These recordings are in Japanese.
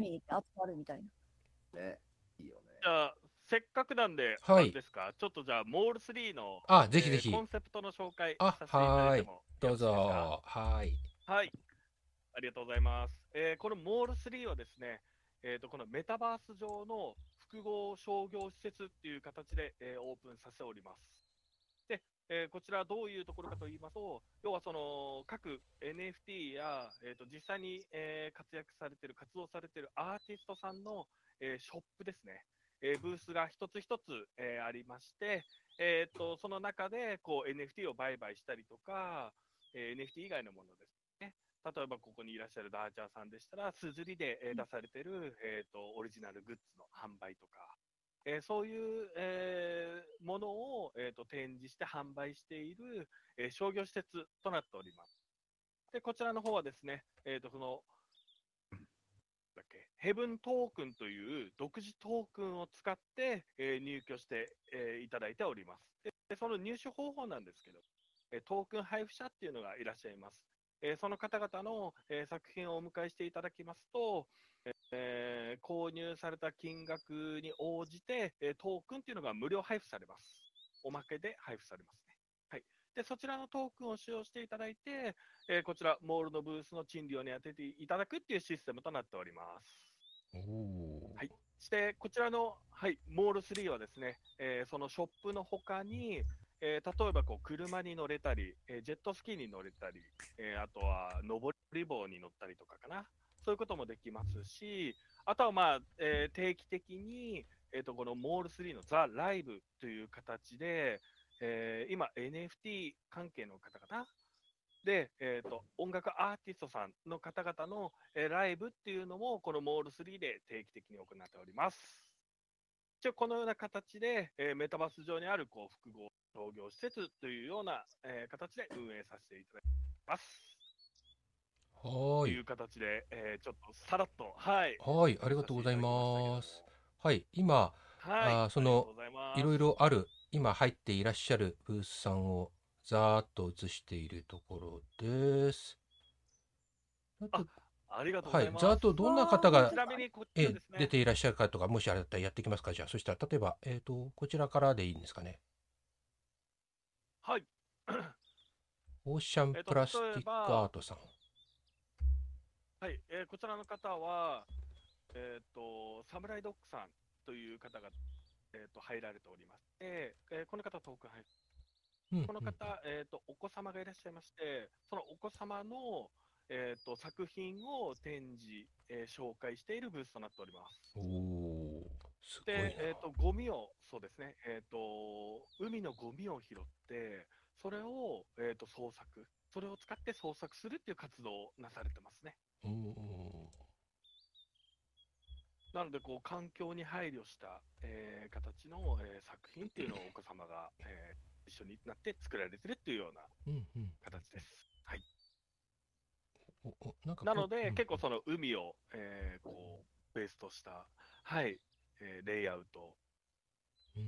に集まるみたいな。ね。いいよね。じゃあ、せっかくなんで、はいですか、ちょっとじゃあ、モール3の、あ、ぜひぜひえーコンセプトの紹介あさせていただいてもどうぞ。はい。はい。ありがとうございます。えーこのモール3はですね、えーと、このメタバース上の複合商業施設っていう形で、えーオープンさせております。で、えーこちらどういうところかと言いますと、要はその各 NFT や、えーと実際に、えー活躍されている、活動されているアーティストさんの、えーショップですね。えーブースが一つ一つ、えーありまして、えーとその中でこう NFT を売買したりとか、えー NFT 以外のものですね。例えばここにいらっしゃるダーチャーさんでしたら、すずりで、えー出されている、えー、とオリジナルグッズの販売とか、えーそういう、えーものを、えー、と展示して販売している、えー商業施設となっております。で、こちらの方はですね、えー、とそのだっけヘブントークンという独自トークンを使って、えー入居して、えーいただいております。ででその入手方法なんですけど、えートークン配布者っていうのがいらっしゃいます。えーその方々の、えー作品をお迎えしていただきますと、えー購入された金額に応じて、えートークンっていうのが無料配布されます。おまけで配布されますね。はい、でそちらのトークンを使用していただいて、えーこちら、モールのブースの賃料に当てていただくっていうシステムとなっております。はいそして、こちらの、はい、モール3はですね、えーそのショップの他に、えー例えばこう車に乗れたり、えージェットスキーに乗れたり、えーあとは登り棒に乗ったりとかかな、そういうこともできますし、あとは、まあえー定期的に、えー、とこのモール3のザ・ライブという形で、えー今、NFT 関係の方々で、えー、と音楽アーティストさんの方々の、えーライブっていうのも、このモール3で定期的に行っております。一応このような形で、えーメタバース上にあるこう複合商業施設というような、えー形で運営させていただきます。はとい。ーいう形で、えーちょっとさらっと、はい。はい。ありがとうございます。はい。今、はい。あーそのありがとうございますいろいろある、今入っていらっしゃるブースさんをざーっと映しているところです。あとありがとうございます。はいざっとどんな方がちなみにこちえらですね。出ていらっしゃるかとか、もしあれだったらやっていきますか？じゃあ、そしたら、例えば、えっ、と、こちらからでいいんですかね？はい。オーシャンえっとプラスティックアートさん。はい、えーこちらの方は、えっ、と、サムライドッグさんという方が、えっ、と、入られておりまして、えーこの方トークン入うんこの方、えっ、と、お子様がいらっしゃいまして、そのお子様の、えっ、と、作品を展示、えー紹介しているブースとなっております。うんおー、すごいな。で、えっ、と、ゴミを、そうですね、えっ、と、海のゴミを拾って、それを、えっ、と、創作、それを使って創作するっていう活動をなされてますね。うんなので、こう、環境に配慮した、えー形の、えー作品っていうのをお子様が、えー一緒になって作られてるっていうようなうんうん形です。はい。おおななので、うん結構その海を、えーこう、ベースとした、はい、えーレイアウト、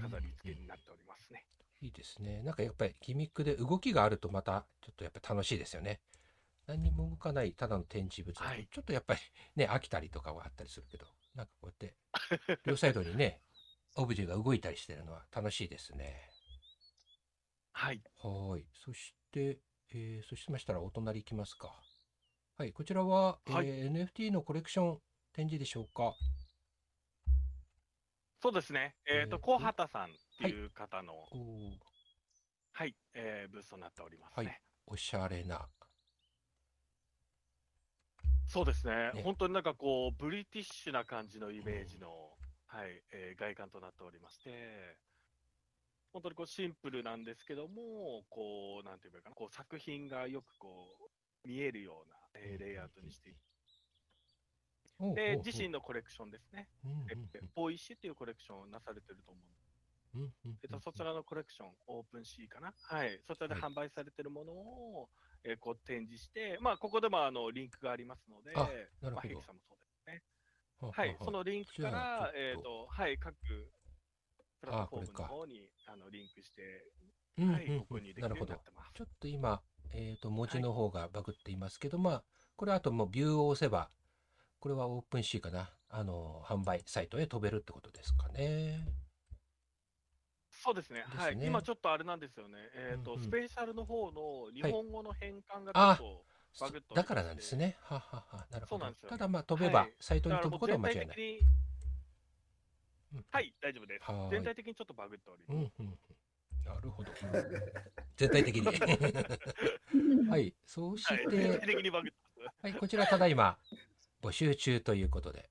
飾り付けになっておりますね。いいですね。なんかやっぱりギミックで動きがあるとまたちょっとやっぱ楽しいですよね。何にも動かないただの展示物はいちょっとやっぱりね飽きたりとかはあったりするけど、なんかこうやって 両サイドにねオブジェが動いたりしてるのは楽しいですね。はい。はーい。そして、えーそしましたらお隣行きますか。はい。こちらは、はいえー NFT のコレクション展示でしょうか。そうですね。えっ、ーと小畑さんっていう方の、おーはい、えーブースとなっておりますはね。いおしゃれな。そうですね。ね。本当になんかこう、ブリティッシュな感じのイメージの、はいえー外観となっておりまして、本当にこうシンプルなんですけども、こう、なんていうかな、こう作品がよくこう見えるような、えーレイアウトにしていで自身のコレクションですね、ボイシーっていうコレクションをなされてると思うそちらのコレクション、オープンシーかな、はい、そちらではい。販売されてるものを、えーこう展示して、まあ、ここでもあのリンクがありますので、あなるほどまあ、さんもそうですね。はははい、そのリンクから、えっと、はい、各プラットフォームの方にあのリンクして、うんうんはい、うんご購入できなるほどるようになっ。てます。ちょっと今、えー、と文字の方がバグっていますけど、まあこれあともうビューを押せばこれはオープンシーかなあの、販売サイトへ飛べるってことですかね。そうですね、はい、ね今ちょっとあれなんですよね、えーとうんうんスペシャルの方の日本語の変換がちょあっとバグっとだからなんですね。はははなるほどそうなんです。よただまあ飛べば、はいサイトに飛ぶことは間違いない。はい、大丈夫です。全体的にちょっとバグっておりうます。んうんうん。なるほど。全体的に。はい。そうしはい、全て体、的にバグってます。はい、こちらただいま募集中ということで、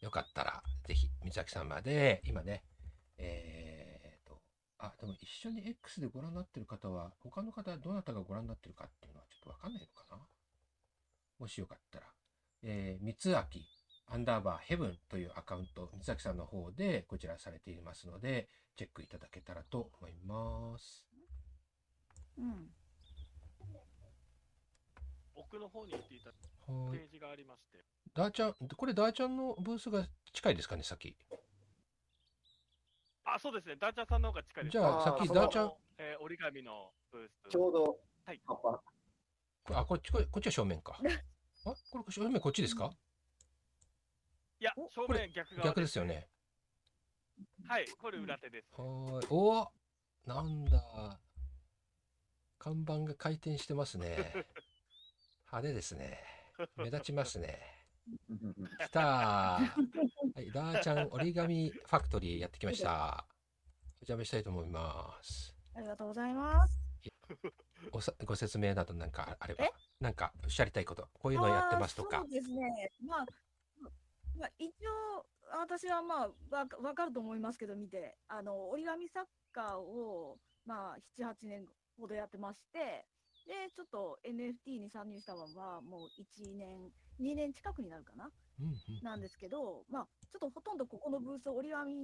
よかったらぜひ三崎さんまで、今ね、えーと、あ、でも一緒に X でご覧になってる方は、他の方どなたがご覧になってるかっていうのはちょっとわかんないのかな？もしよかったら、えー、三崎アンダーバーヘブンというアカウント、三崎さんの方でこちらされていますので、チェックいただけたらと思います。うん。奥の方に行っていたページがありまして、ダーちゃん、これダーちゃんのブースが近いですかね、先？あ、そうですね、ダーチャーさんの方が近いです。じゃあ、あー先、そのダーちゃん、えー折り紙のブース。ちょうどはい葉っぱ、こあ、こっち、ここっちは正面か。あ、これ正面こっちですか？いや、正面逆側逆ですよ。ね。はい、これ裏手です。はーい。おなんだ。看板が回転してますね。派手ですね。目立ちますね。来たー。はい、ダーちゃん折り紙ファクトリーやってきました。お邪魔したいと思います。ありがとうございます。おさご説明などなんかあればえ、なんかおっしゃりたいこと、こういうのやってますとかそう。ですね。まあ、まあ、一応、私はまあ、わかわかると思いますけど、見て、あの、折り紙作家を、まあ、7、8年ほどやってまして、で、ちょっと NFT に参入したのは、もう1年、2年近くになるかななんですけど、まあ、ちょっとほとんどここのブース、折り紙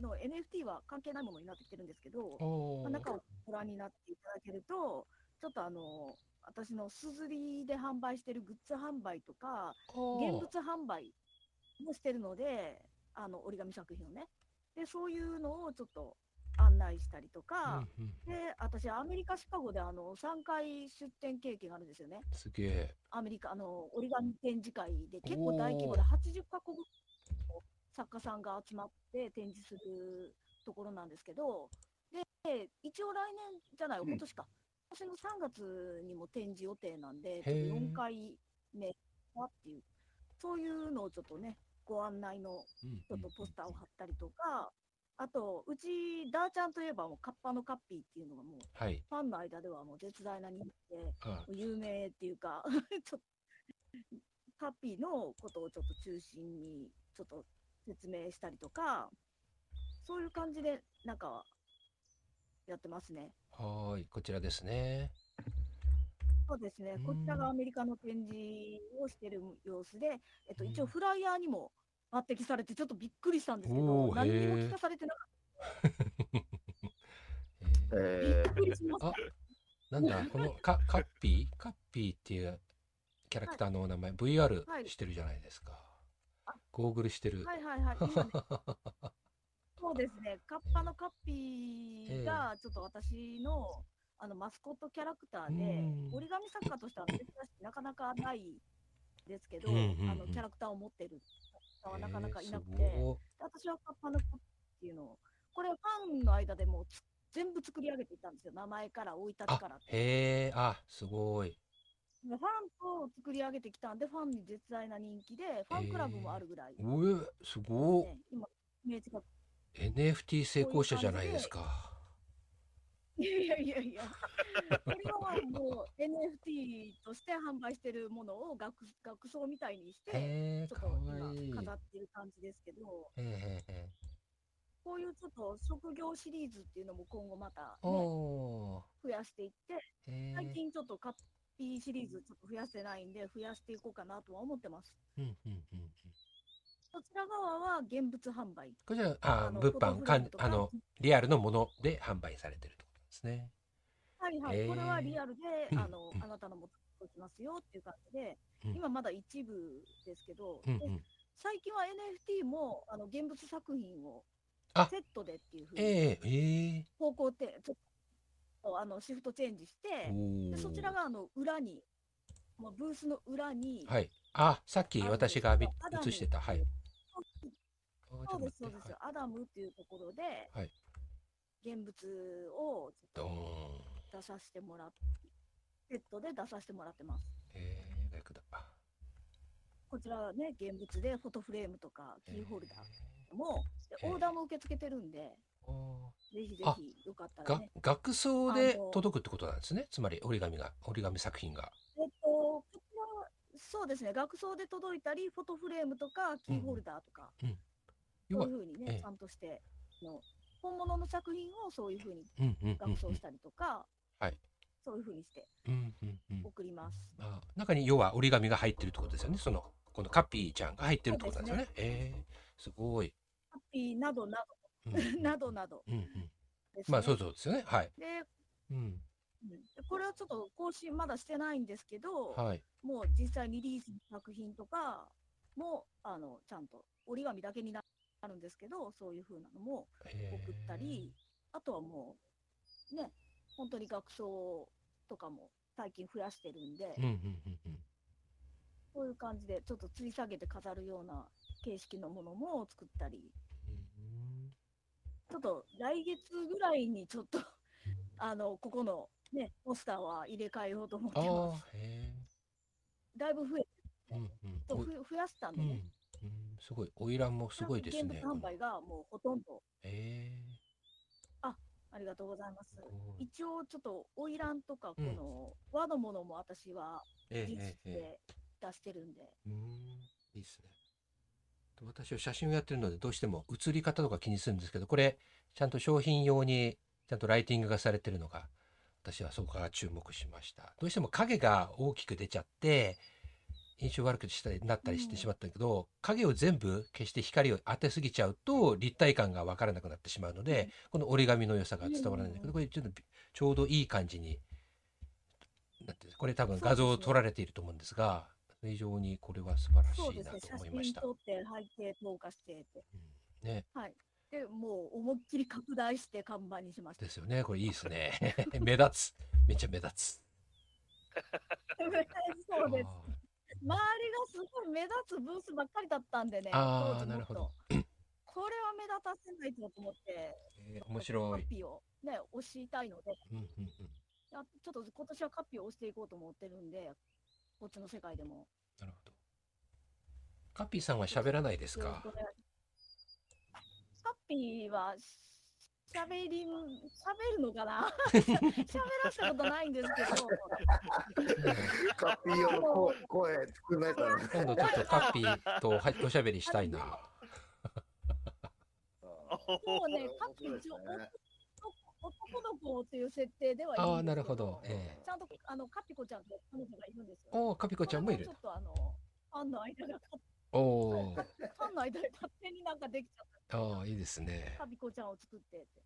の NFT は関係ないものになってきてるんですけど、まあ、中をご覧になっていただけると、ちょっとあの、私のすずりで販売してるグッズ販売とか、現物販売もしてるので、あの折り紙作品をね。で、そういうのをちょっと案内したりとか、うんうんで、私、アメリカ・シカゴであの3回出展経験があるんですよね。すげえ。アメリカ、あの折り紙展示会で結構大規模で80カ国の作家さんが集まって展示するところなんですけど、で、一応来年じゃない、うん今年か。今年の3月にも展示予定なんで、ちへーょっと4回目はっていう、そういうのをちょっとね、ご案内のうんちょっとポスターを貼ったりとか、あと、うち、ダーちゃんといえばもうカッパのカッピーっていうのがもう、はい。ファンの間ではもう絶大な人気で、あ有名っていうか ちょっと、カッピーのことをちょっと中心にちょっと説明したりとか、そういう感じで、なんか、やってますね。はーい、こちらですね。そうですねう、んこちらがアメリカの展示をしてる様子で、えっと、一うん応フライヤーにも抜擢されて、ちょっとびっくりしたんですけおど、ー 何にも聞かされてなかっえーた。びえっくりしましたあ。なんだ、このカカッピー？カッピーっていうキャラクターのお名前、VR はいしてるじゃないですかあ。ゴーグルしてる。はいはいはい。今ね そうですね、カッパのカッピーが、ちょっと私の、あのマスコットキャラクターでうん、折り紙作家としては珍しい、なかなかないですけど、うんうんうんあのキャラクターを持ってる方はなかなかいなくえーて、すご私はカッパのカッピーっていうのを、これ、ファンの間でも全部作り上げていったんですよ、名前から生い立ちからあ。へえ、あ、すごい。でファンと作り上げてきたんで、ファンに絶大な人気で、ファンクラブもあるぐらい、え、すごい。今、NFT 成功者じゃないですか。いやいやいや これはもう NFT として販売してるものを額額装みたいにして、ちょっと。今飾ってる感じですけど。こういうちょっと職業シリーズっていうのも今後また、ね、お増やしていって、最え。近ちょっとカッピーシリーズちょっと増やしてないんで、増やしていこうかなとは思ってます。こちら側は現物販売。こちら、あ、の物販、かあの、リアルのもので販売されてるとですね。はいはい、へーこれはリアルで、うんあのうんあなたのもときますよっていう感じで、うん今まだ一部ですけど、でうんうん。最近は NFT もあの現物作品をあセットでっていうふうにええええ方向ってちょっとあのシフトチェンジして、おでそちらがあの裏に、もうブースの裏に、はい。あ、さっき私が映してた。はい。あそうです、そうです。アダムっていうところで、はい現物をち出させてもらって、セットで出させてもらってます。えー、逆だ。こちらはね、現物でフォトフレームとかキーホルダえーも、でえーオーダーも受け付けてるんで、ぜひぜあひよかったらね。額装で届くってことなんですね？つまり折り紙が、折り紙作品が。えっと、こちらはそうですね、額装で届いたり、フォトフレームとかキーホルダーとか、要はそういう、ふうにね、ええちゃんとしての、本物の作品をそういうふうにうんうんうん額装したりとか、はいそういうふうにしてうんうんうん送ります。あ中に要は折り紙が入ってるってことですよね。そのこのカピーちゃんが入ってるってことなんですよね。えー、すごい。ハッピーなどなうんど、などなどうんうん。まあそうそうですよね。はい。で、うん。うんこれはちょっと更新まだしてないんですけど、はい。もう実際リリースの作品とかも、あの、ちゃんと折り紙だけになるんですけど、そういう風なのもえ送ったり、あとはもう、ね、本当に学装とかも最近増やしてるんで、ーうんうんうんうん。そういう感じでちょっと吊り下げて飾るような形式のものも作ったり、うんちょっと来月ぐらいにちょっと、あの、ここのね、ポスターは入れ替えようと思ってああます。、へだいぶ増え、え。うんうん。増やしたんでね。うん。すごい。花魁もすごいですね。販売がもうほとんど、えありがとうございます一応ちょっと、花魁とか、こうんの和のものも私はえ実ええええで出してるんで、え。うーん。いいですね。私は写真をやってるのでどうしても写り方とか気にするんですけどこれちゃんと商品用にちゃんとライティングがされてるのが私はそこから注目しましたどうしても影が大きく出ちゃって印象悪くしたりなったりしてしまったけど、影を全部消して光を当てすぎちゃうと立体感が分からなくなってしまうので、うんこの折り紙の良さが伝わらないんだけど、うんこれちょっとちょうどいい感じになってこれ多分画像を撮られていると思うんですが非常にこれは素晴らしいなと思いました。真撮って背景投下してって。うんねはい。で、もう思いっきり拡大して看板にしました。ですよね。これいいですね。目立つ。めっちゃ目立つ。そうです。あ周りがすごい目立つブースばっかりだったんでね、あー当時もっとなるほど これは目立たせないとと思って、ーえー面白いカッ。ピーをね、押したいので、うんうんうん。あちょっと今年はカッピーを押していこうと思ってるんで、こっちの世界でも。なるほど。カッピーさんは喋らないですか？カッピーはしゃべり、しゃべるのかな？喋らせたことないんですけど、カッピー用の声声作んないからね。今度ちょっとカッピーとはおしゃべりしたいな。もうね、カッピー一応面白いですね男の子という設定ではいいああ、なるほど。ええちゃんとあのカピコちゃんと彼女がいるんですよ。おお、カピコちゃんもいるちょ。っとあのファンの間がおお。ファンの間で勝手になんかできちゃったああ、いいですね。カピコちゃんを作ってって。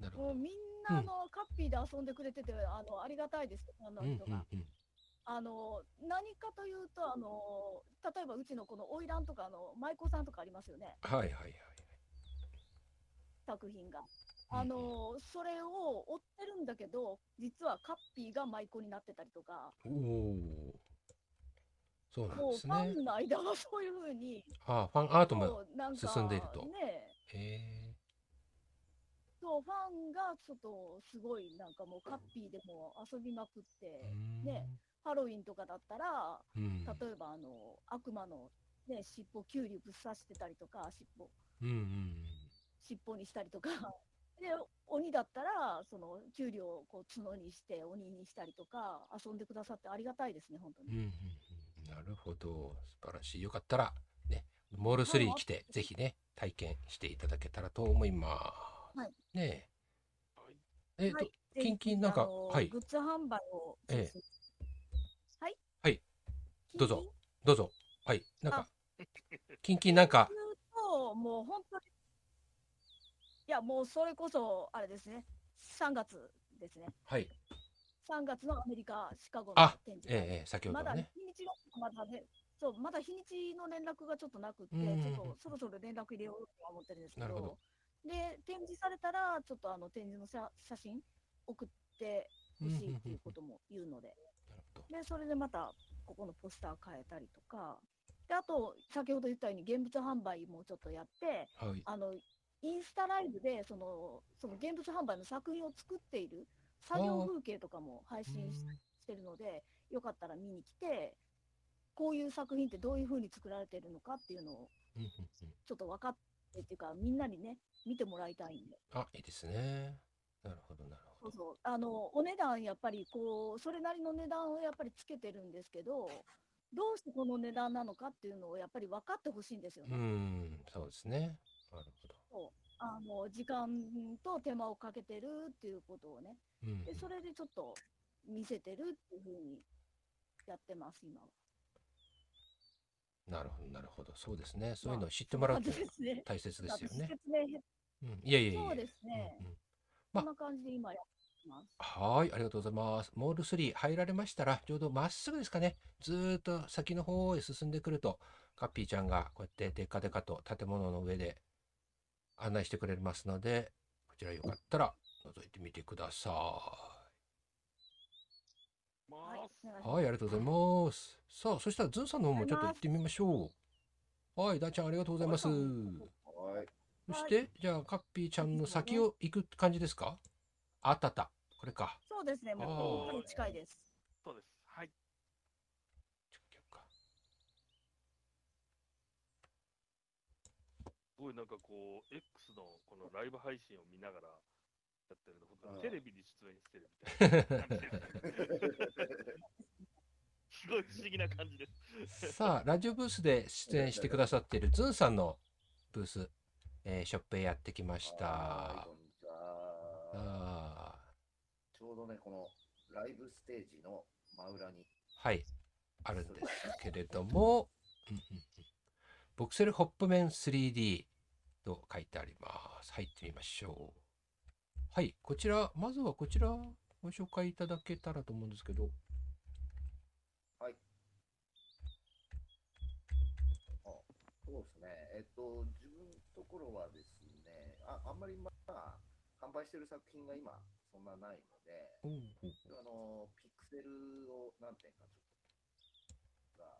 なるほど。もうみんなあの、カッピーで遊んでくれててあのありがたいですファンのうんうん人が。うん。あの何かというとあの例えばうちのこの花魁とかあの舞妓さんとかありますよねはいはいはい。作品が。うんあのそれを追ってるんだけど実はカッピーが舞妓になってたりとか。おお。そうなんですね。ファンの間はそういうふうに、ああ、ファンアートも。進んでいるとねへそう、ファンがちょっとすごい、なんかもうカッピーでも遊びまくってえ。、ねハロウィンとかだったら、うん。例えばあの悪魔の、ね、尻尾、キュウリぶっ刺してたりとか、尻尾うんうん尻尾にしたりとか、で鬼だったら、そのキュウリをこう角にして、鬼にしたりとか、遊んでくださってありがたいですね、本当に。うんうん。なるほど。素晴らしい。よかったら、ね、モール3来て、ぜひね、体験していただけたらと思います。はいねえ。えっ、と、はいキンキンなんかはいグッズ販売を、ええはいはいどうぞどうぞ。はい。なんか、キンキンなんか、もう本当に、いや、もうそれこそ、あれですね、3月ですね。はい。3月のアメリカ、シカゴのあ展示会。ええええ、先ほまだどのね。日にちが、まだね、そう、まだ日にちの連絡がちょっとなくって、ちょっとそろそろ連絡入れようとは思ってるんですけど、なるほどで、展示されたら、ちょっとあの展示の写写真送ってほしいっていうことも言うので、なるほど。で、それでまた、ここのポスター変えたりとか、で、あと、先ほど言ったように、現物販売もちょっとやって、はい。あの、インスタライブで、その、その現物販売の作品を作っている作業風景とかも配信ししてるので、よかったら見に来て、こういう作品ってどういう風に作られてるのかっていうのを、ちょっと分かってっていうか、みんなにね、見てもらいたいんで。あ、いいですね。なるほど、なるほど。そうそう。あの、お値段、やっぱりこう、それなりの値段をやっぱりつけてるんですけど、どうしてこの値段なのかっていうのをやっぱり分かってほしいんですようね。ん、そうですね。なるほあの、時間と手間をかけてるっていうことをね。ど。うんで、それでちょっと見せてるっていうふうにやってます、今は。なるほど、なるほど。そうですね。そういうのを知ってもらうとそんな感じですね。大切ですよね。説明へうん、いやいやいや。そうですねうんうんんな感じで今やってます。はーい、ありがとうございます。モール3入られましたら、ちょうどまっすぐですかね。ずーっと先の方へ進んでくると、カッピーちゃんがこうやってデカデカと建物の上で案内してくれますので、こちらよかったら覗いてみてください、はい、ありがとうございます。さあ、そしたらズンさんの方もちょっと行ってみましょう。はい、ダーちゃんありがとうございます。そして、じゃあ、カッピーちゃんの先を行く感じですか？あったあった。これか。そうですね、もうあー本当に近いです。そうです。はい。すごいなんかこう、X のこのライブ配信を見ながらやってるの、本当にテレビに出演してるみたいな感じです。すごい不思議な感じです。さあ、ラジオブースで出演してくださっているズンさんのブース、えーショップへやってきました。はいこんにちは。あちょうどね、このライブステージの真裏に、ーはい、あるんですけれども、うんうんうんボクセルホップメン 3D と書いてあります。入ってみましょう。はい、こちら、まずはこちらご紹介いただけたらと思うんですけど、はい。あ、そうですね。えっと、自分のところはですね、ああんまりまあ、販売してる作品が今、そんなないので、おうあの、ピクセルを何点かちょっと、が、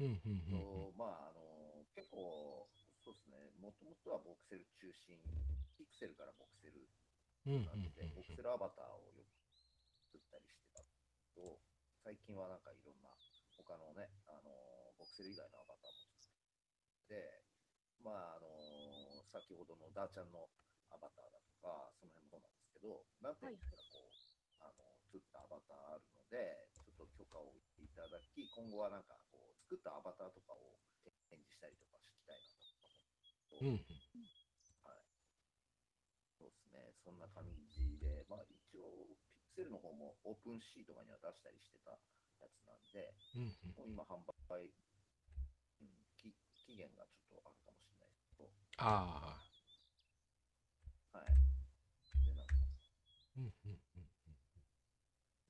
うんうんうんうん。とまあ、あの、結構、そうですね、もともとはボクセル中心、ピクセルからボクセルうんうんなんで、ボクセルアバターをよく作ったりしてたけど、最近はなんかいろんな他のね、あのボクセル以外のアバターも作って、まああの先ほどのダーちゃんのアバターだとか、その辺もそうなんですけど、何点かこう、あの作ったアバターあるので、ちょっと許可をいただき、今後はなんかこう作ったアバターとかを展示したりとかしたいなと思って、うんうん。そうですね、そんな感じで、まあ一応、ピクセルの方もオープンシーとかには出したりしてたやつなんで、うんうん。もう今販売、うん、期期限がちょっとあるかもしれないですけど、ああ、はい。で、なんか、うんうんうん。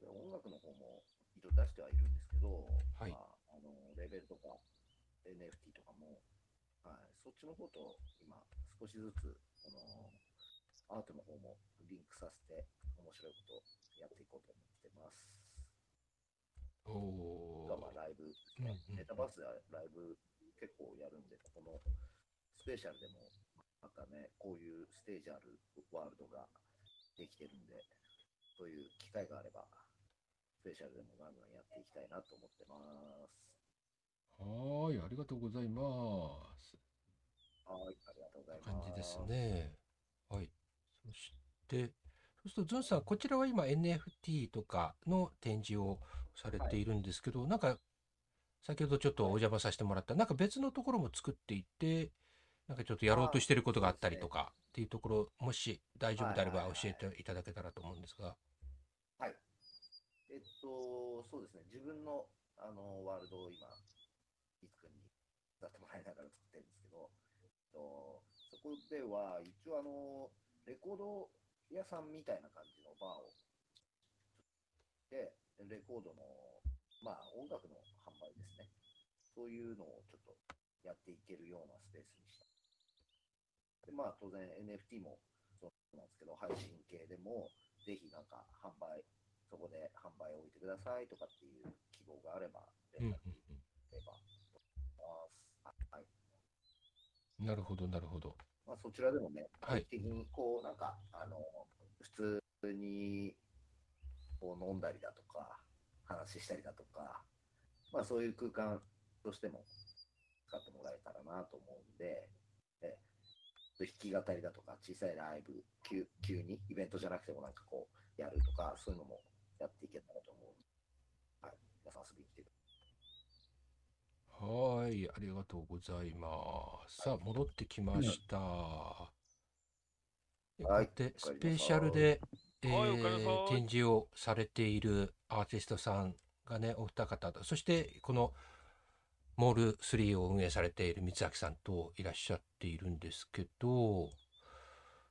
で音楽の応出してはいるんですけど、はいまあ、あのレベルとか NFT とかも、はい、そっちの方と今少しずつこのアートの方もリンクさせて面白いことをやっていこうと思ってます。おがまあお。ライブですうんね、うんメタバースではライブ結構やるんで、このスペシャルでもまたね、こういうステージあるワールドができてるんで、そういう機会があれば、スペシャルでもガンガンやっていきたいなと思ってます。はーい、ありがとうございます。はい、ありがとうございます。感じです。ね。はい。そして、そうすると、ズンさん、こちらは今 NFT とかの展示をされているんですけど、なんか、先ほどちょっとお邪魔させてもらった、なんか別のところも作っていて、なんかちょっとやろうとしてることがあったりとかっていうところ、もし大丈夫であればはいはいはい教えていただけたらと思うんですが。えっと、そうですね、自分のあのワールドを今、いつくんに手伝ってもらいながら作ってるんですけど、えっと、そこでは、一応あの、レコード屋さんみたいな感じのバーをで、レコードの、まあ、音楽の販売ですね。そういうのをちょっとやっていけるようなスペースにした。で、まあ、当然 NFT もそうなんですけど、配信系でも、ぜひなんか販売そこで販売を置いてくださいとかっていう希望があれば、連ればと思います。はい。うん。なるほど、なるほど。まあ、そちらでもね、はい定期的にこう、なんか、あの、普通にこう飲んだりだとか、話したりだとか、まあ、そういう空間としても使ってもらえたらなと思うんで、え弾き語りだとか、小さいライブ、急急にイベントじゃなくてもなんかこう、やるとか、そういうのもやっていけたらと思うはい、皆さん遊びに来てくだはーい、ありがとうございます。さあ、戻ってきました。でこうやってスペシャルで、えーい展示をされているアーティストさんがね、お二方と、そしてこのモール3を運営されている三崎さんといらっしゃっているんですけど、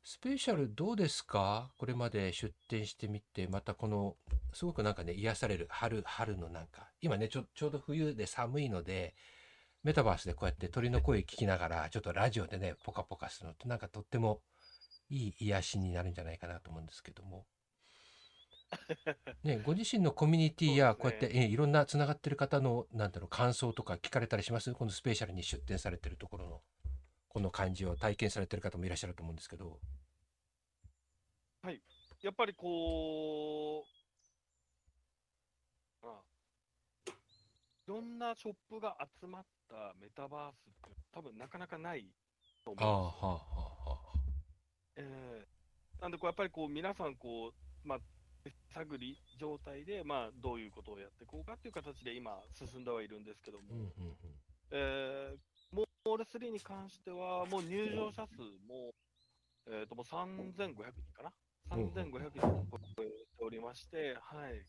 スペシャルどうですか？これまで出展してみて、またこの、すごくなんかね、癒される春、春のなんか、今ね、ちょ、ちょうど冬で寒いので、メタバースでこうやって鳥の声聞きながら、ちょっとラジオでね、ポカポカするのって、なんかとってもいい癒しになるんじゃないかなと思うんですけども。ね、ご自身のコミュニティや、こうやって、ねえいろんなつながってる方の、なんだろう、感想とか聞かれたりします？このスペシャルに出展されてるところの、この感じを体験されてる方もいらっしゃると思うんですけど。やっぱりこう、まあ、いろんなショップが集まったメタバースって多分なかなかないと思うんですよはあ、はあ、はあ。ええなんでこうやっぱりこう皆さんこう、まあ、探り状態で、まあ、どういうことをやっていこうかっていう形で今進んではいるんですけども、うん、うん、うん。えール3に関してはもう入場者数も、えー、ともう3500人かな？うん3500人を超えておりまして、はい。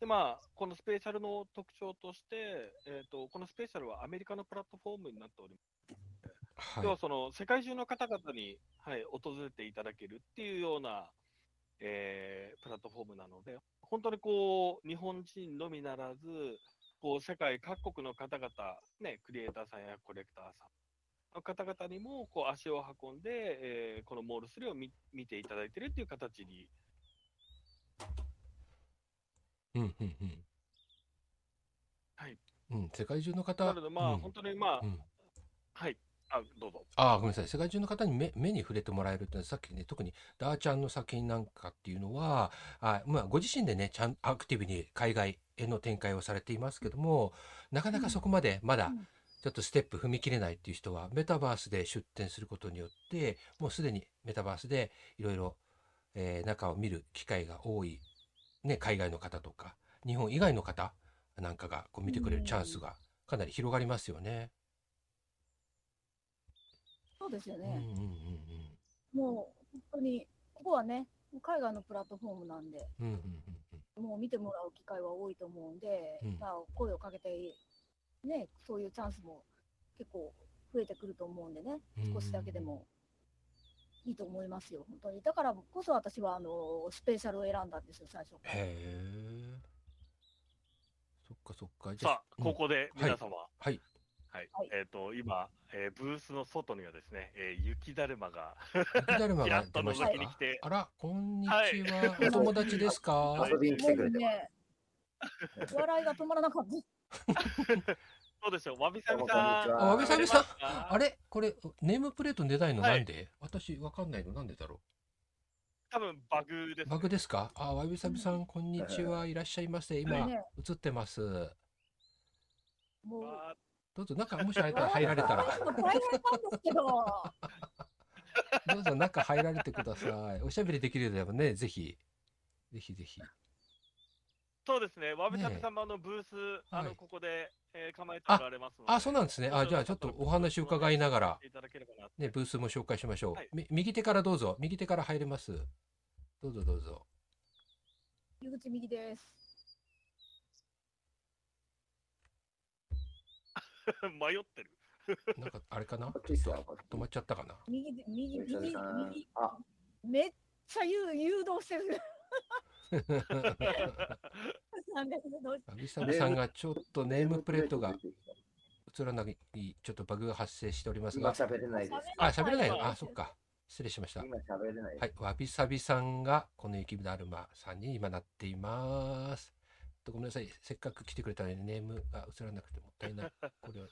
で、まあ、このスペシャルの特徴として、えー、とこのスペシャルはアメリカのプラットフォームになっております。要ははその世界中の方々に、はい、訪れていただけるっていうような、えープラットフォームなので、本当にこう日本人のみならず、こう世界各国の方々、ね、クリエイターさんやコレクターさんの方々にもこう足を運んで、えーこのモール3を見見ていただいているっていう形に、い。うん、うん、うん。はい。うん、世界中の方。なので、まあ、うん本当にまあ、うんはい、あどうぞ。ああ、ごめんなさい。世界中の方に目目に触れてもらえるって、さっきね、特にダーちゃんの作品なんかっていうのは、あまあ、ご自身でね、ちゃんアクティブに海外への展開をされていますけども、なかなかそこまでまだうんちょっとステップ踏み切れないっていう人は、メタバースで出展することによって、もうすでにメタバースでいろいろ、えー中を見る機会が多い、ね、海外の方とか、日本以外の方なんかがこう見てくれるチャンスがかなり広がりますよね。そうですようんうんうんね。もう本当に、ここはね、海外のプラットフォームなんで、うん。うんうんうんもう見てもらう機会は多いと思うんで、うんまあ、声をかけて、ね、そういうチャンスも結構増えてくると思うんでね、うん少しだけでもいいと思いますよ、本当に。だからこそ私はあのスペーシャルを選んだんですよ、最初から。へえ。そっかそっか。じゃさあ、ここで皆様、はい。はいはい。えっ、と、今、えーブースの外にはですね、えー雪だるまが雪だるまが やっと覗出ましたか？きに来て、あら、こんにちは。はい。お友達ですか？はい遊びに来てくれて笑いが止まらなかった。そうですよ、わびさびさん。こんにちはあわびさびさん？ああれ？これ、ネームプレート出ないの？はい。なんで、私わかんないのなんでだろ多分バグです、うバグですか？あ、わびさびさん、こんにちは。いらっしゃいませ。今、ね。映ってます。もうあどうぞ、中、もし入ったら入られたら。笑いが大変なんですけど、どうぞ、中入られてください。おしゃべりできるようであればね、ぜひ。ぜひぜひ。そうですね、わびさびねえさんもあのブース、あはいのここで、えー構えておられますので。あ、そうなんですね。あ、じゃあちょっとお話を伺いながら。いただければなね、ブースも紹介しましょう。はいみ右手からどうぞ。右手から入れます。どうぞどうぞ。入り口右です。迷ってる。なんか、あれかな？止まっちゃったかな？右で、右、吉右、右、あ、めっちゃ誘誘導してる。アビサビさんがちょっとネームプレートが映らない、ちょっとバグが発生しております今が。喋れないです。あ、喋れないの？あ、そっか。失礼しました。今喋れない。はい、わびさびさんがこの雪だるまさんに今なっています。とごめんなさい、せっかく来てくれたのにネームが映らなくてもったいない。これを、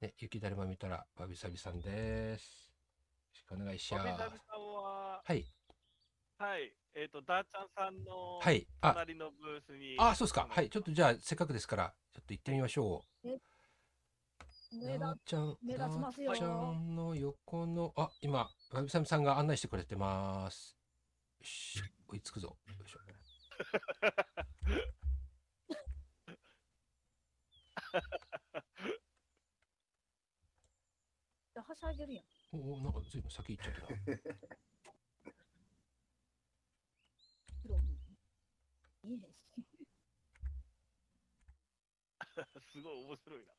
ね、雪だるま見たらわびさびさんです。よろしくお願いしますわびさび。さんは、はい、はい、えっ、と、ダーちゃんさんのはい、あ、隣のブースに。あ、そうですか。はい、ちょっとじゃあせっかくですから、ちょっと行ってみましょう。目立なーちゃん、目立ちますよなーちゃんの横の、あ、今、わびさびさんが案内してくれてます。よし、追いつくぞ。よいしょ。はしゃいでるやん。おお、なんかずいぶん先行っちゃった。すごい面白いな。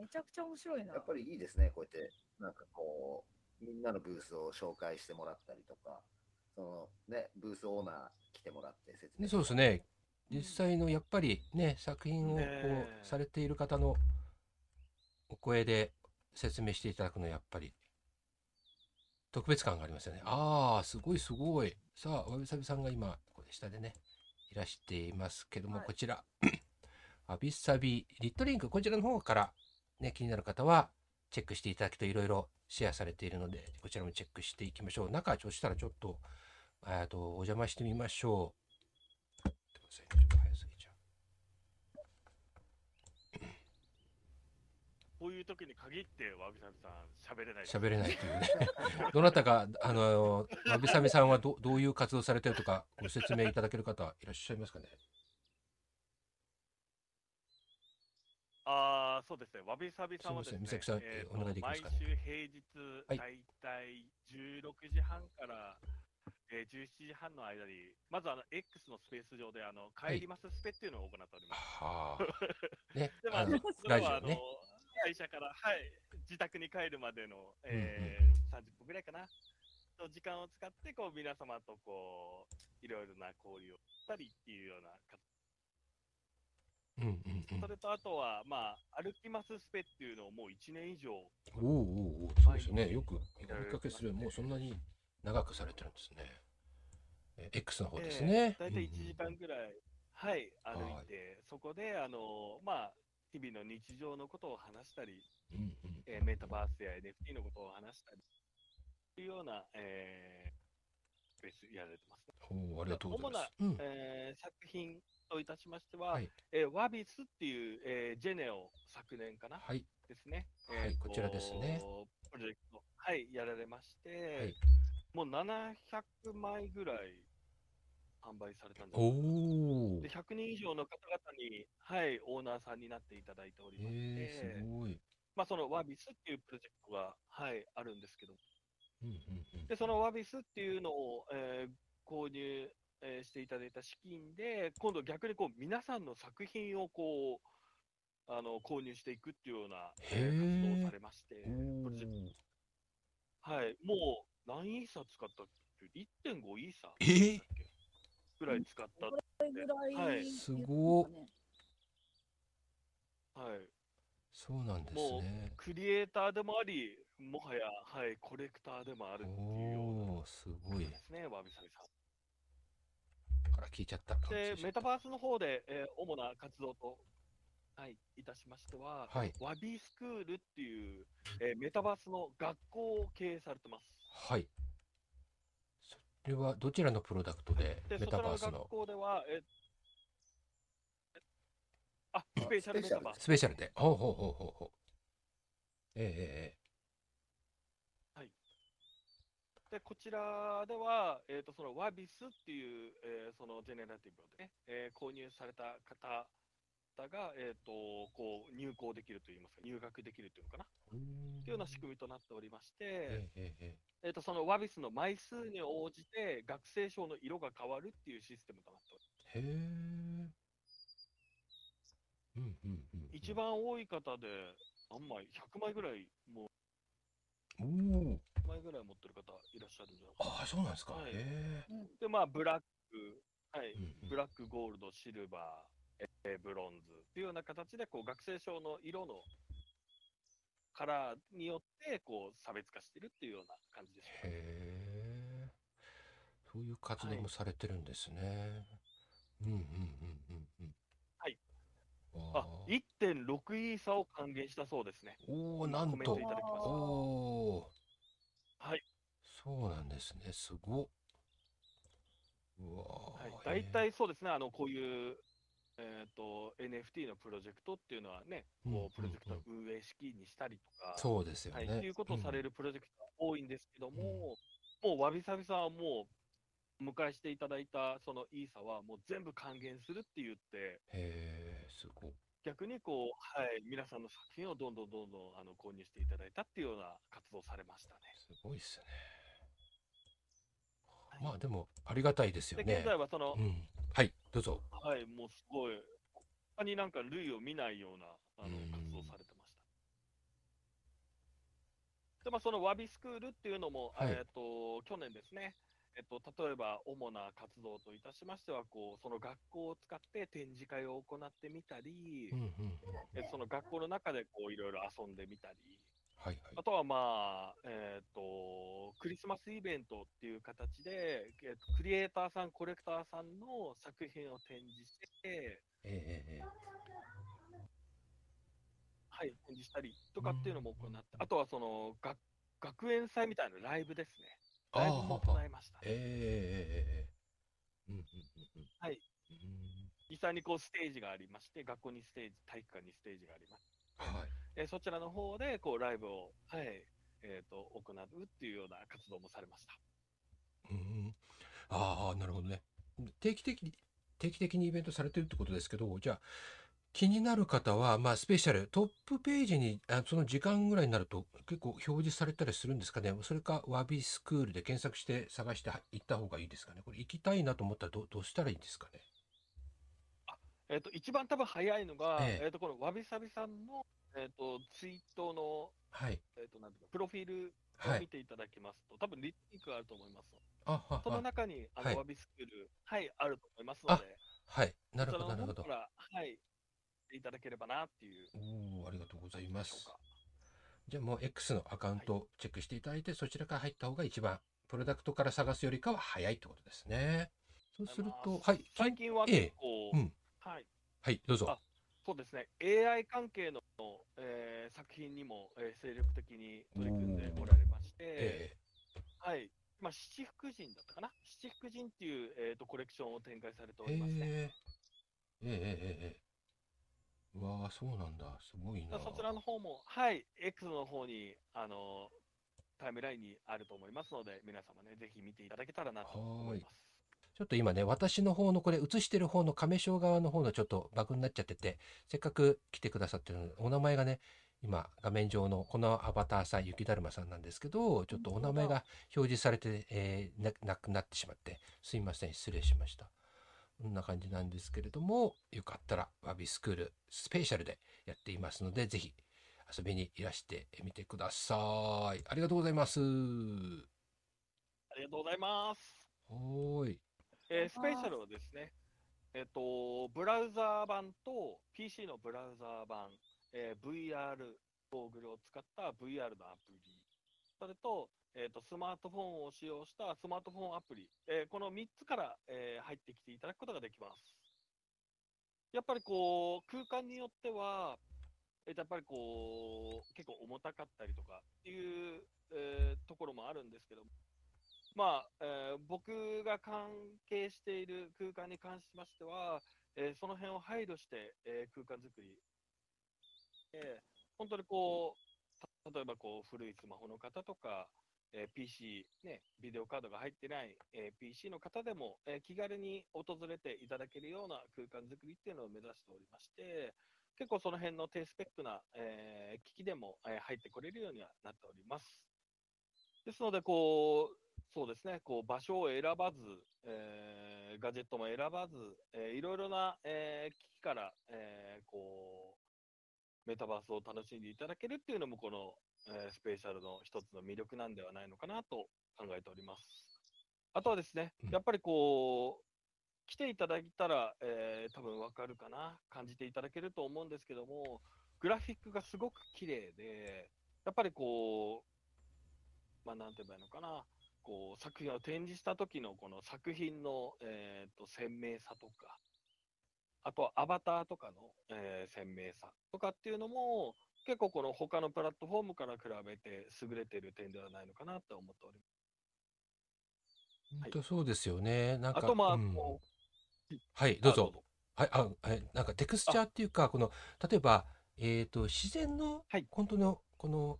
めちゃくちゃ面白いな。やっぱりいいですね、こうやって、なんかこう、みんなのブースを紹介してもらったりとか、そのね、ブースオーナー来てもらって説明ね、そうですね。実際のやっぱりね、作品をこうされている方のお声で説明していただくのはやっぱり特別感がありますよね。ああ、すごいすごい。さあ、わびさびさんが今、これ下でね、いらしていますけども、はいこちら、わびさびリットリンク、こちらの方からね、気になる方はチェックしていただくといろいろシェアされているので、こちらもチェックしていきましょう。中、そしたらちょっと、えっと、お邪魔してみましょう。待ってくださいねちょっと早すぎちゃう。こういう時に限って、わびさびさん、喋れない。喋れないというね。どなたか、あの、わびさびさんはどどういう活動されてるとか、ご説明いただける方いらっしゃいますかね？ああ、そうですね。わびさびさんはですね、そうですね美咲さんえーとお願いできますか？ね毎週平日、はいだいたい16時半から、えー17時半の間に、まずあの X のスペース上で、あの帰りますスペっていうのを行っております。はあ。ねで、まあ、あのそれはあの、ラジオね。会社から、はい、自宅に帰るまでの、えー30分ぐらいかな、の時間を使って、こう、皆様とこう、いろいろな交流をしたりっていうような形うんうんうんそ。れとあとは、まあ、歩きますスペっていうのをもう1年以上、おおおうおうそうですね。よくお見かけする。もうそんなに長くされてるんですね。え X の方ですね。大体1時うんうん間ぐらい、はい、歩はいいて、そこで、あの、まあ、日々の日常のことを話したり、うんうんえーメタバースや NFT のことを話したり、というような、えー、スペースやられてますね。ありがとうございます。うんえー作品といたしましては、はいえーワビスっていう、えージェネを昨年かな、はい。ですね。はいこちらですね。プロジェクト、はい、やられまして、はいもう700枚ぐらい販売されたんですおおで。100人以上の方々に、はい、オーナーさんになっていただいておりまして、えー、すごい。まあ、そのワビスっていうプロジェクトが、はい、あるんですけど、うんうんうん。でそのワビスっていうのを、えー購入、えーしていただいた資金で、今度逆にこう皆さんの作品をこうあの購入していくっていうような、え活動をされまして、おプロジェクトはい、もう何イーサ使ったっけ ?1.5 イーサえーぐらい使った、これぐらい、はいすごはい、そうなんですもうね。クリエイターでもあり、もはや、はい、コレクターでもあるっていうようおおすごいな。ですね、ワビサビさん。あら、聞いちゃった。で、メタバースの方で、えー主な活動と、はい、いたしましては、はい。ワビスクールっていう、えーメタバースの学校を経営されてます。はい。それはどちらのプロダクトで、で、メそちらの学タバースの？校では、ええあ、スペシャルメタバース。スペシャルで。ほうほうほうほうほう。えええで、こちらでは、えっ、と、そのワビスっていう、えーそのジェネラティブでね、えー購入された方々が、えっ、と、こう、入校できるといいますか、入学できるというのかな、えー。というような仕組みとなっておりまして、ええええええっ、と、そのワビスの枚数に応じて、学生証の色が変わるっていうシステムとなっております。えへえ。うんうんうんうん。一番多い方で、何枚 ?100 枚ぐらい、もう、おお。100枚ぐらい持ってる方いらっしゃるんじゃないかなああ、そうなんですか。はいへで、まあ、ブラック、はい、え。うんうんブラック、ゴールド、シルバー、えーブロンズっていうような形でこう学生証の色のカラーによってこう差別化してるっていうような感じでしょうかね。へえ。そういう活動もされてるんですね。うんうんうんうんうん。はい。わあ、1.6イーサを還元したそうですね。おお、なんコメントとい。ただきました。おお。はい。そうなんですね。すごっ。うわはいー、大体そうですね、あのこういう、えー、と NFT のプロジェクトっていうのはね、うんこうプロジェクトうんの運営資金にしたりとか、そうですよはい、ね。っていうことをされる。るプロジェクトが多いんですけども、うんもうわびさびさんはもう、お迎えしていただいたそのイーサはもう全部還元するって言って、へえ、すごい。逆にこう、はい、皆さんの作品をどんどんどんどんあの購入していただいたっていうような活動をされましたね。すごいっすね。はいまあでも、ありがたいですよで、ね現。在はその、うん。はい、どうぞ。はい、もうすごい、他になんか類を見ないようなあのうん。活動をされてました。で、まあ、そのワビスクールっていうのも、はい。えっ、と、去年ですね、えっと、例えば主な活動といたしましては、こう、その学校を使って展示会を行ってみたり、うんうんその学校の中でこういろいろ遊んでみたり、はいはいあ。とはまあ、えっ、と、クリスマスイベントっていう形で、えーとクリエイターさん、コレクターさんの作品を展示して、ええええはい、展示したりとかっていうのも行って、あとはその学学園祭みたいなライブですね。あライブも行いました。ええええええうんうんうんうん。はい。うん実際にこうステージがありまして、学校にステージ、体育館にステージがあります。はい。えーそちらの方でこうライブを、はいえー、と行うっていうような活動もされました。うん。ああ、なるほどね。定期的に、定期的にイベントされてるってことですけど、じゃあ、気になる方は、まあ、スペシャル、トップページに、あその時間ぐらいになると結構表示されたりするんですかね。それか、ワビスクールで検索して探して行った方がいいですかね。これ行きたいなと思ったらどどうしたらいいんですかね。えー、と一番多分早いのが、えええー、とこのわびさびさんの、えー、とツイートの、はい。えー、となんていうかプロフィールはいを見。ていただきますと、多分リンクがあると思います。あはそのは。中にあはいのわびスクール、はい、あると思いますので、はい。なるほど、なるほどはい、いただければなっていう。おお、ありがとうございまでしょうか。じゃあもう X のアカウントをチェックしていただいて、そちらから入った方が一番、プロダクトから探すよりかは早いってことですね。そうすると、はい。最近はええ結構、うんはい、はい、どうぞあ。そうですね、AI 関係の、えー作品にも、えー精力的に取り組んでおられまして、えはい、まあ、七福神だったかな、七福神っていう、えー、とコレクションを展開されておえりますね。えええええええうわあ、そうなんだ。すごいな。そちらの方も、はい、X の方に、あのタイムラインにあると思いますので、皆様ね、ぜひ見ていただけたらなと思います。ちょっと今ね、私の方のこれ映してる方の亀章側の方のちょっとバグになっちゃってて、せっかく来てくださってるので、お名前がね、今画面上のこのアバターさん、雪だるまさんなんですけど、ちょっとお名前が表示されて、えーななくなってしまって、すいません、失礼しました。こんな感じなんですけれども、よかったらワビスクールスペシャルでやっていますので、ぜひ遊びにいらしてみてください。ありがとうございます。はありがとうございます。ーい。えースペシャルはですね、えっ、と、ブラウザー版と PC のブラウザー版、えー VR ゴーグルを使った VR のアプリ、それと、えー、とスマートフォンを使用したスマートフォンアプリ、えーこの3つから、えー入ってきていただくことができます。やっぱりこう、空間によっては、えーとやっぱりこう、結構重たかったりとかっていう、えーところもあるんですけども、まあ、えー僕が関係している空間に関しましては、えーその辺を配慮して、えー空間作り、えー本当にこう、例えばこう古いスマホの方とか、えー PC、ね、ビデオカードが入ってない、えー PC の方でも、えー気軽に訪れていただけるような空間作りっていうのを目指しておりまして、結構その辺の低スペックな、えー機器でも、えー入ってこれるようにはなっております。ですので、こう、そうですね、こう場所を選ばず、えーガジェットも選ばず、えーいろいろな、えー機器から、えーこうメタバースを楽しんでいただけるっていうのも、この、えースペシャルの一つの魅力なんではないのかなと考えております。あとはですねうん、やっぱりこう、来ていただいたら、えー多分わかるかな、感じていただけると思うんですけども、グラフィックがすごく綺麗で、やっぱりこう、まあ、なんて言えばいいのかな、こう作品を展示した時のこの作品の、えー、と鮮明さとか、あとはアバターとかの、えー鮮明さとかっていうのも、結構この他のプラットフォームから比べて優れている点ではないのかなと思っており本当そうですよね。なんます。か、あと、まあ、うんはい、どうあぞ。はい、あ、え、なんかテクスチャーっていうか、この、例えば、えっと、自然のはい、本当の、この、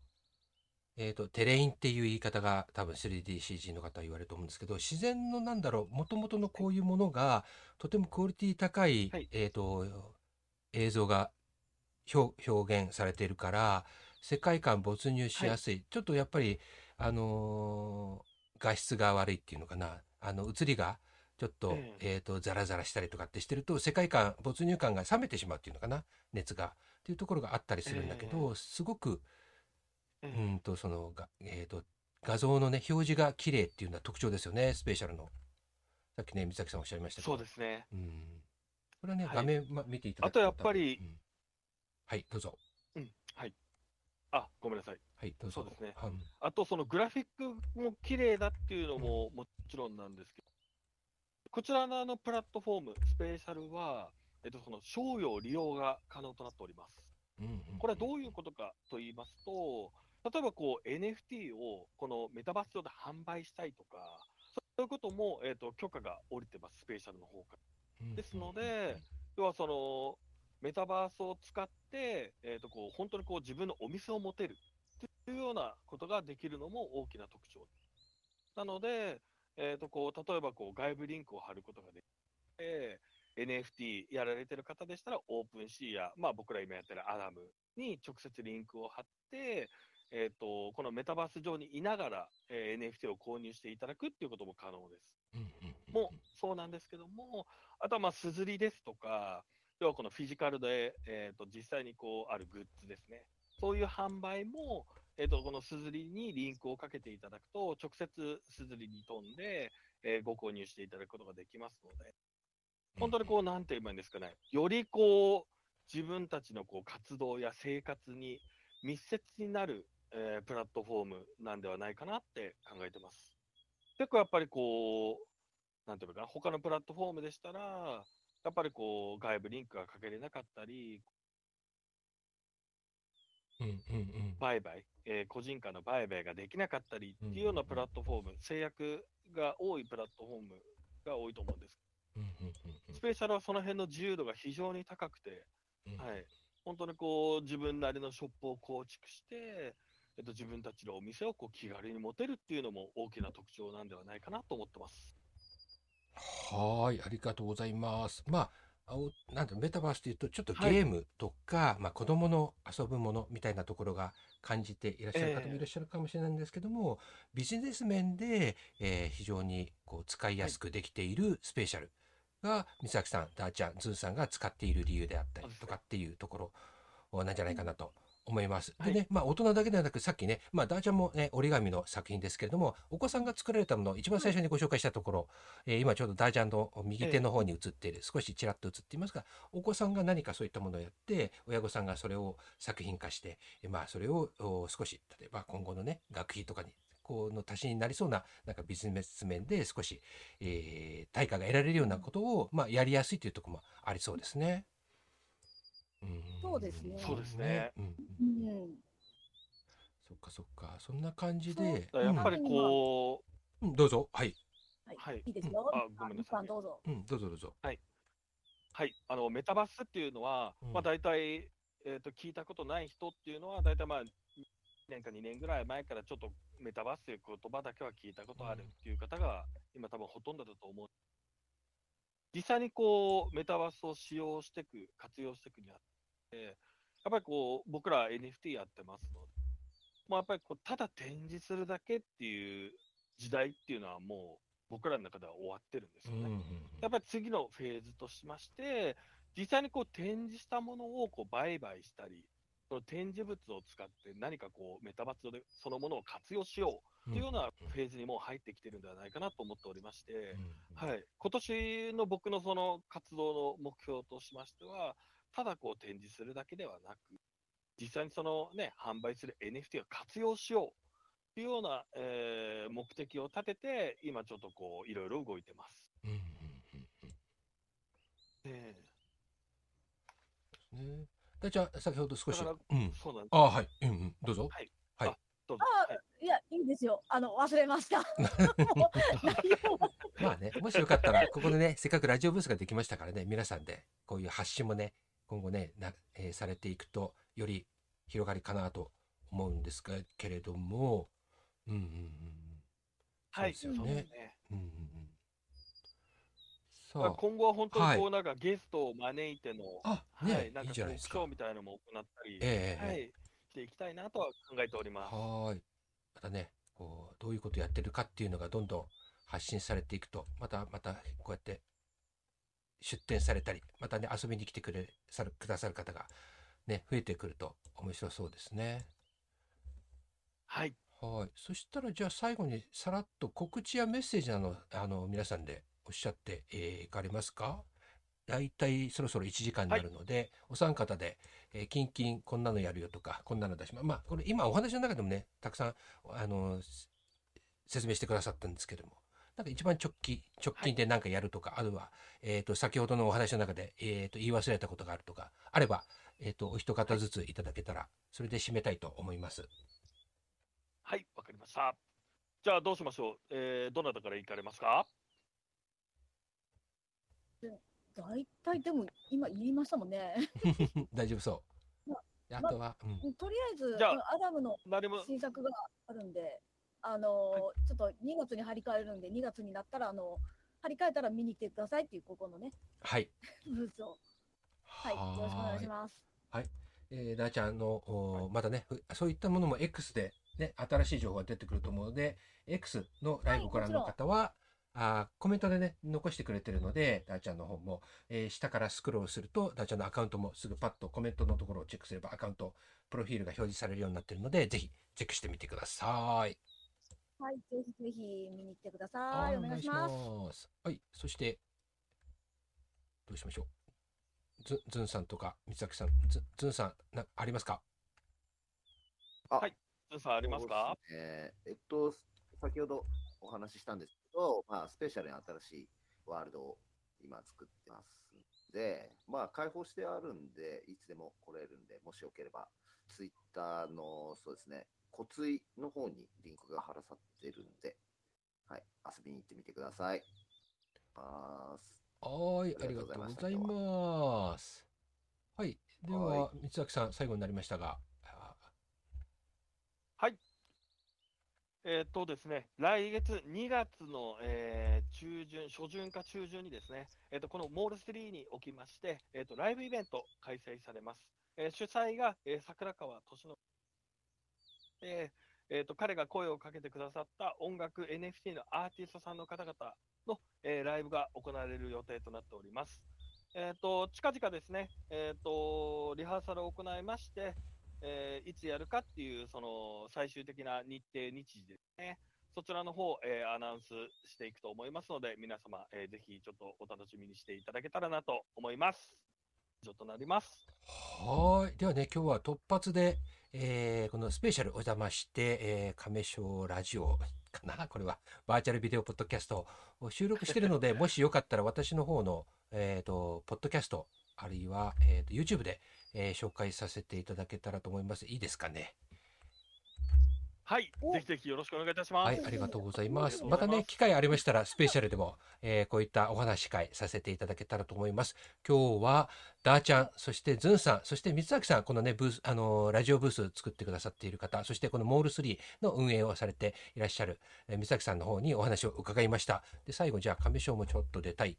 えっと、テレインっていう言い方が多分 3DCG の方は言われると思うんですけど、自然のなんだろう、もともとのこういうものが、とてもクオリティ高いはい、えっと、映像が表表現されているから、世界観没入しやすい。ちょっとやっぱり、あのー画質が悪いっていうのかな。あの、映りが、ちょっと、ええっと、ザラザラしたりとかってしてると、世界観、没入感が冷めてしまうっていうのかな。熱が。っていうところがあったりするんだけど、すごく、えうーんと、その、がえっと、画像のね、表示が綺麗っていうのは特徴ですよね、スペシャルの。さっきね、水崎さんおっしゃいましたけど。そうですね。うん。これはね、はい画面、ま、見ていただくあとやっぱりうんはい、どうぞ。うん、はい。あ、ごめんなさい。はい、どうぞ。そうですねはいあと、そのグラフィックも綺麗だっていうのももちろんなんですけど、こちらのあのプラットフォーム、スペシャルは、えっと、その商用利用が可能となっております。うんうんこれはどういうことかと言いますと、例えばこう NFT をこのメタバース上で販売したいとか、そういうことも、えっと許可が下りてます、スペシャルの方から。ですので、要はそのメタバースを使って、えー、とこう本当にこう自分のお店を持てる。というようなことができるのも大きな特徴。なので、えー、とこう例えばこう外部リンクを貼ることができて、NFT やられてる方でしたら、 OpenSea や、まあ、僕ら今やってるアダムに直接リンクを貼って、えー、とこのメタバース上にいながら、えー NFT を購入していただくっていうことも可能です。もそうなんですけども、あとはまあ、 SUZURI ですとか、要はこのフィジカルで、えー、と実際にこうあるグッズですね、そういう販売も、えー、とこのすずりにリンクをかけていただくと、直接すずりに飛んで、えーご購入していただくことができますので、本当にこう、なんて言えばいいんですかね、よりこう自分たちのこう活動や生活に密接になる、えープラットフォームなんではないかなって考えてます。結構やっぱりこう、なんていうのかな、他のプラットフォームでしたら、やっぱりこう外部リンクがかけれなかったり、うんうんうん売買、えー個人間の売買ができなかったりっていうよううんなプラットフォーム、制約が多いプラットフォームが多いと思うんです。スペーシャルはその辺の自由度が非常に高くて、うんはい、本当にこう自分なりのショップを構築して、えっと、自分たちのお店をこう気軽に持てるっていうのも大きな特徴なんではないかなと思ってます。はーい、ありがとうございます。まあ、あおなんてメタバースというと、ちょっとはいゲームとか、まあ、子供の遊ぶものみたいなところが感じていらっしゃる方もいらっしゃるかもしれないんですけども、ビジネス面で、えー非常にこう使いやすくできている Spatial が、三崎さん、ダーちゃん、ズーさんが使っている理由であったりとかっていうところなんじゃないかなと思います。はいでね、まあ大人だけではなく、さっきね、まあダーちゃんもね、折り紙の作品ですけれども、お子さんが作られたものを一番最初にご紹介したところ、えー今ちょうどダーちゃんの右手の方に映っている、少しちらっと映っていますが、お子さんが何かそういったものをやって、親御さんがそれを作品化して、えーまあそれをお少し、例えば今後のね、学費とかに、こうの足しになりそうな、なんかビジネス面で少し、えー対価が得られるようなことを、まあやりやすいというところもありそうですね。うん。そうですね。そうですね。うんうんそっかそっか、そんな感じで。やっぱりこうん、うんどうぞ。はい。はい、はい。いいですよ。あごめんなさい。どうぞ。うん、どうぞどうぞ。う、はい、あのメタバースっていうのは、うん。まあ、大体、えー、と聞いたことない人っていうのは、大体まあ、1年か2年ぐらい前からちょっとメタバースという言葉だけは聞いたことあるっていう方が、今、多分ほとんどだと思う。実際にこうメタバースを使用していく、活用していくにあって、やっぱりこう僕ら NFT やってますので、もうやっぱりこうただ展示するだけっていう時代っていうのはもう僕らの中では終わってるんですよね。やっぱり次のフェーズとしまして、実際にこう展示したものをこう売買したり、その展示物を使って何かこうメタバースそのものを活用しようというようなフェーズにもう入ってきてるんではないかなと思っておりまして、はい、今年の僕のその活動の目標としましては、ただこう展示するだけではなく、実際にそのね、販売する NFT を活用しようというような、えー目的を立てて、今ちょっとこう、いろいろ動いてます。うんうんうんうんえね。大ちゃん、先ほど少し。うんー。そうなんです。ああ、はい。うんうん。どうぞ。どうぞ。あはいいや、いいですよ。あの、忘れました。まあね、もしよかったら、ここでね、せっかくラジオブースができましたからね、皆さんで、こういう発信もね、今後ね、なえーされていくと、より広がりかなと思うんですがけれども、うんうんうん。はい、そうそうですよね。ですね。うんうんうん。まあさ今後は本当はいにこうなんかゲストを招いての、はい、ね、いなんかトークシいじゃないですか。ョーみたいなのも行ったり、ええええはい、していきたいなとは考えております。はーい。またね、こう、どういうことやってるかっていうのがどんどん発信されていくと、また、また、こうやって出展されたり、またね、遊びに来てくれ、さる、くださる方がね、増えてくると面白そうですね。はい、はい。そしたら、じゃあ最後にさらっと告知やメッセージなの、あの、皆さんでおっしゃってえーいかれますか？大体そろそろ1時間になるので、お三方で、えー、キンキンこんなのやるよとか、こんなの出します。まあ、これ今お話の中でもね、たくさん、あの、す説明してくださったんですけども、なんか一番直近、直近で何かやるとか、あるいは、えっ、と、先ほどのお話の中で、えっ、と、言い忘れたことがあるとか、あれば、えっ、と、お一方ずついただけたら、それで締めたいと思います。はい、わかりました。じゃあどうしましょう。えー、どなたから行かれますか？大体でも今言いましたもんね。大丈夫そう。であとは、うん。とりあえず、じゃあアダムの新作があるんで、あのーちょっと2月に張り替えるんで、2月になったら、あの張り替えたら見に来てくださいっていう、ここのね、はい。ブースを。はい、よろしくお願いします。えー、ダーちゃんの、おまたね、ふそういったものも X で、ね、新しい情報が出てくると思うので、X のライブをご覧の方は、あーコメントでね、残してくれてるので、ダーちゃんの方も、えー下からスクロールすると、ダーちゃんのアカウントもすぐパッとコメントのところをチェックすれば、アカウント、プロフィールが表示されるようになってるので、ぜひチェックしてみてください。はい、ぜひぜひ見に来てください。お願いします。す。はい、そして、どうしましょう。ずずんさんとか、三崎さん、ずずんさん、なありますか？あはいズンさんありますか？そうですねえっと、先ほどお話ししたんですけど、まあ、スペシャルに新しいワールドを今作ってますんで、まあ、開放してあるんで、いつでも来れるんで、もしよければ、ツイッターの、そうですね、骨髄の方にリンクが貼らさってるんで、はい、遊びに行ってみてください。はーい、あありりがとうございざいます。はい、ではは、三崎さん、最後になりましたが、あえーっとですね、来月2月の、えー中旬、初旬か中旬にですね、えーっとこのモール3におきまして、えーっとライブイベント開催されます。えー主催が、えー桜川敏信。えーえーっと彼が声をかけてくださった音楽 NFT のアーティストさんの方々の、えーライブが行われる予定となっております。えーっと近々ですね、えーっとリハーサルを行いまして、えーいつやるかっていう、その最終的な日程、日時ですね、そちらの方、えーアナウンスしていくと思いますので、皆様、えーぜひちょっとお楽しみにしていただけたらなと思います。以上となります。はーい、ではね、今日は突発で、えーこのスペシャルお邪魔して、えー亀章ラジオかな、これは、バーチャルビデオポッドキャストを収録してるので、もしよかったら私の方の、えっ、と、ポッドキャスト、あるいは、えーと、YouTube で、えー紹介させていただけたらと思います。いいですかね？はい、おぜひぜひよろしくお願いいたします。はい、ありがとうございます。またね、機会ありましたら、スペシャルでも、えーこういったお話し会させていただけたらと思います。今日は、ダーちゃん、そしてズンさん、そして三崎さん、このね、ブース、あのーラジオブース作ってくださっている方、そしてこのモール3の運営をされていらっしゃる、えー三崎さんの方にお話を伺いました。で、最後、じゃあ、亀章もちょっと出たい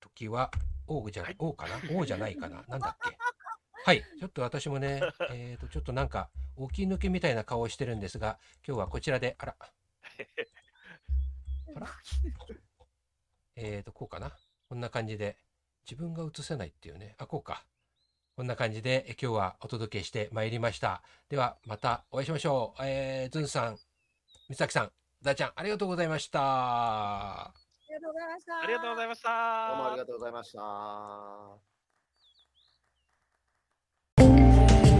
時は、王じゃ、はい王かな？王じゃないかな？なんだっけ？はい、ちょっと私もね、えっ、と、ちょっとなんか、起き抜けみたいな顔をしてるんですが、今日はこちらで、あら、あらえーと、こうかな。こんな感じで、自分が映せないっていうね。あ、こうか。こんな感じで、え今日はお届けしてまいりました。では、またお会いしましょう。えー、ずんさん、みさきさん、だーちゃん、ありがとうございました。ありがとうございました。ありがとうございました。どうもありがとうございました。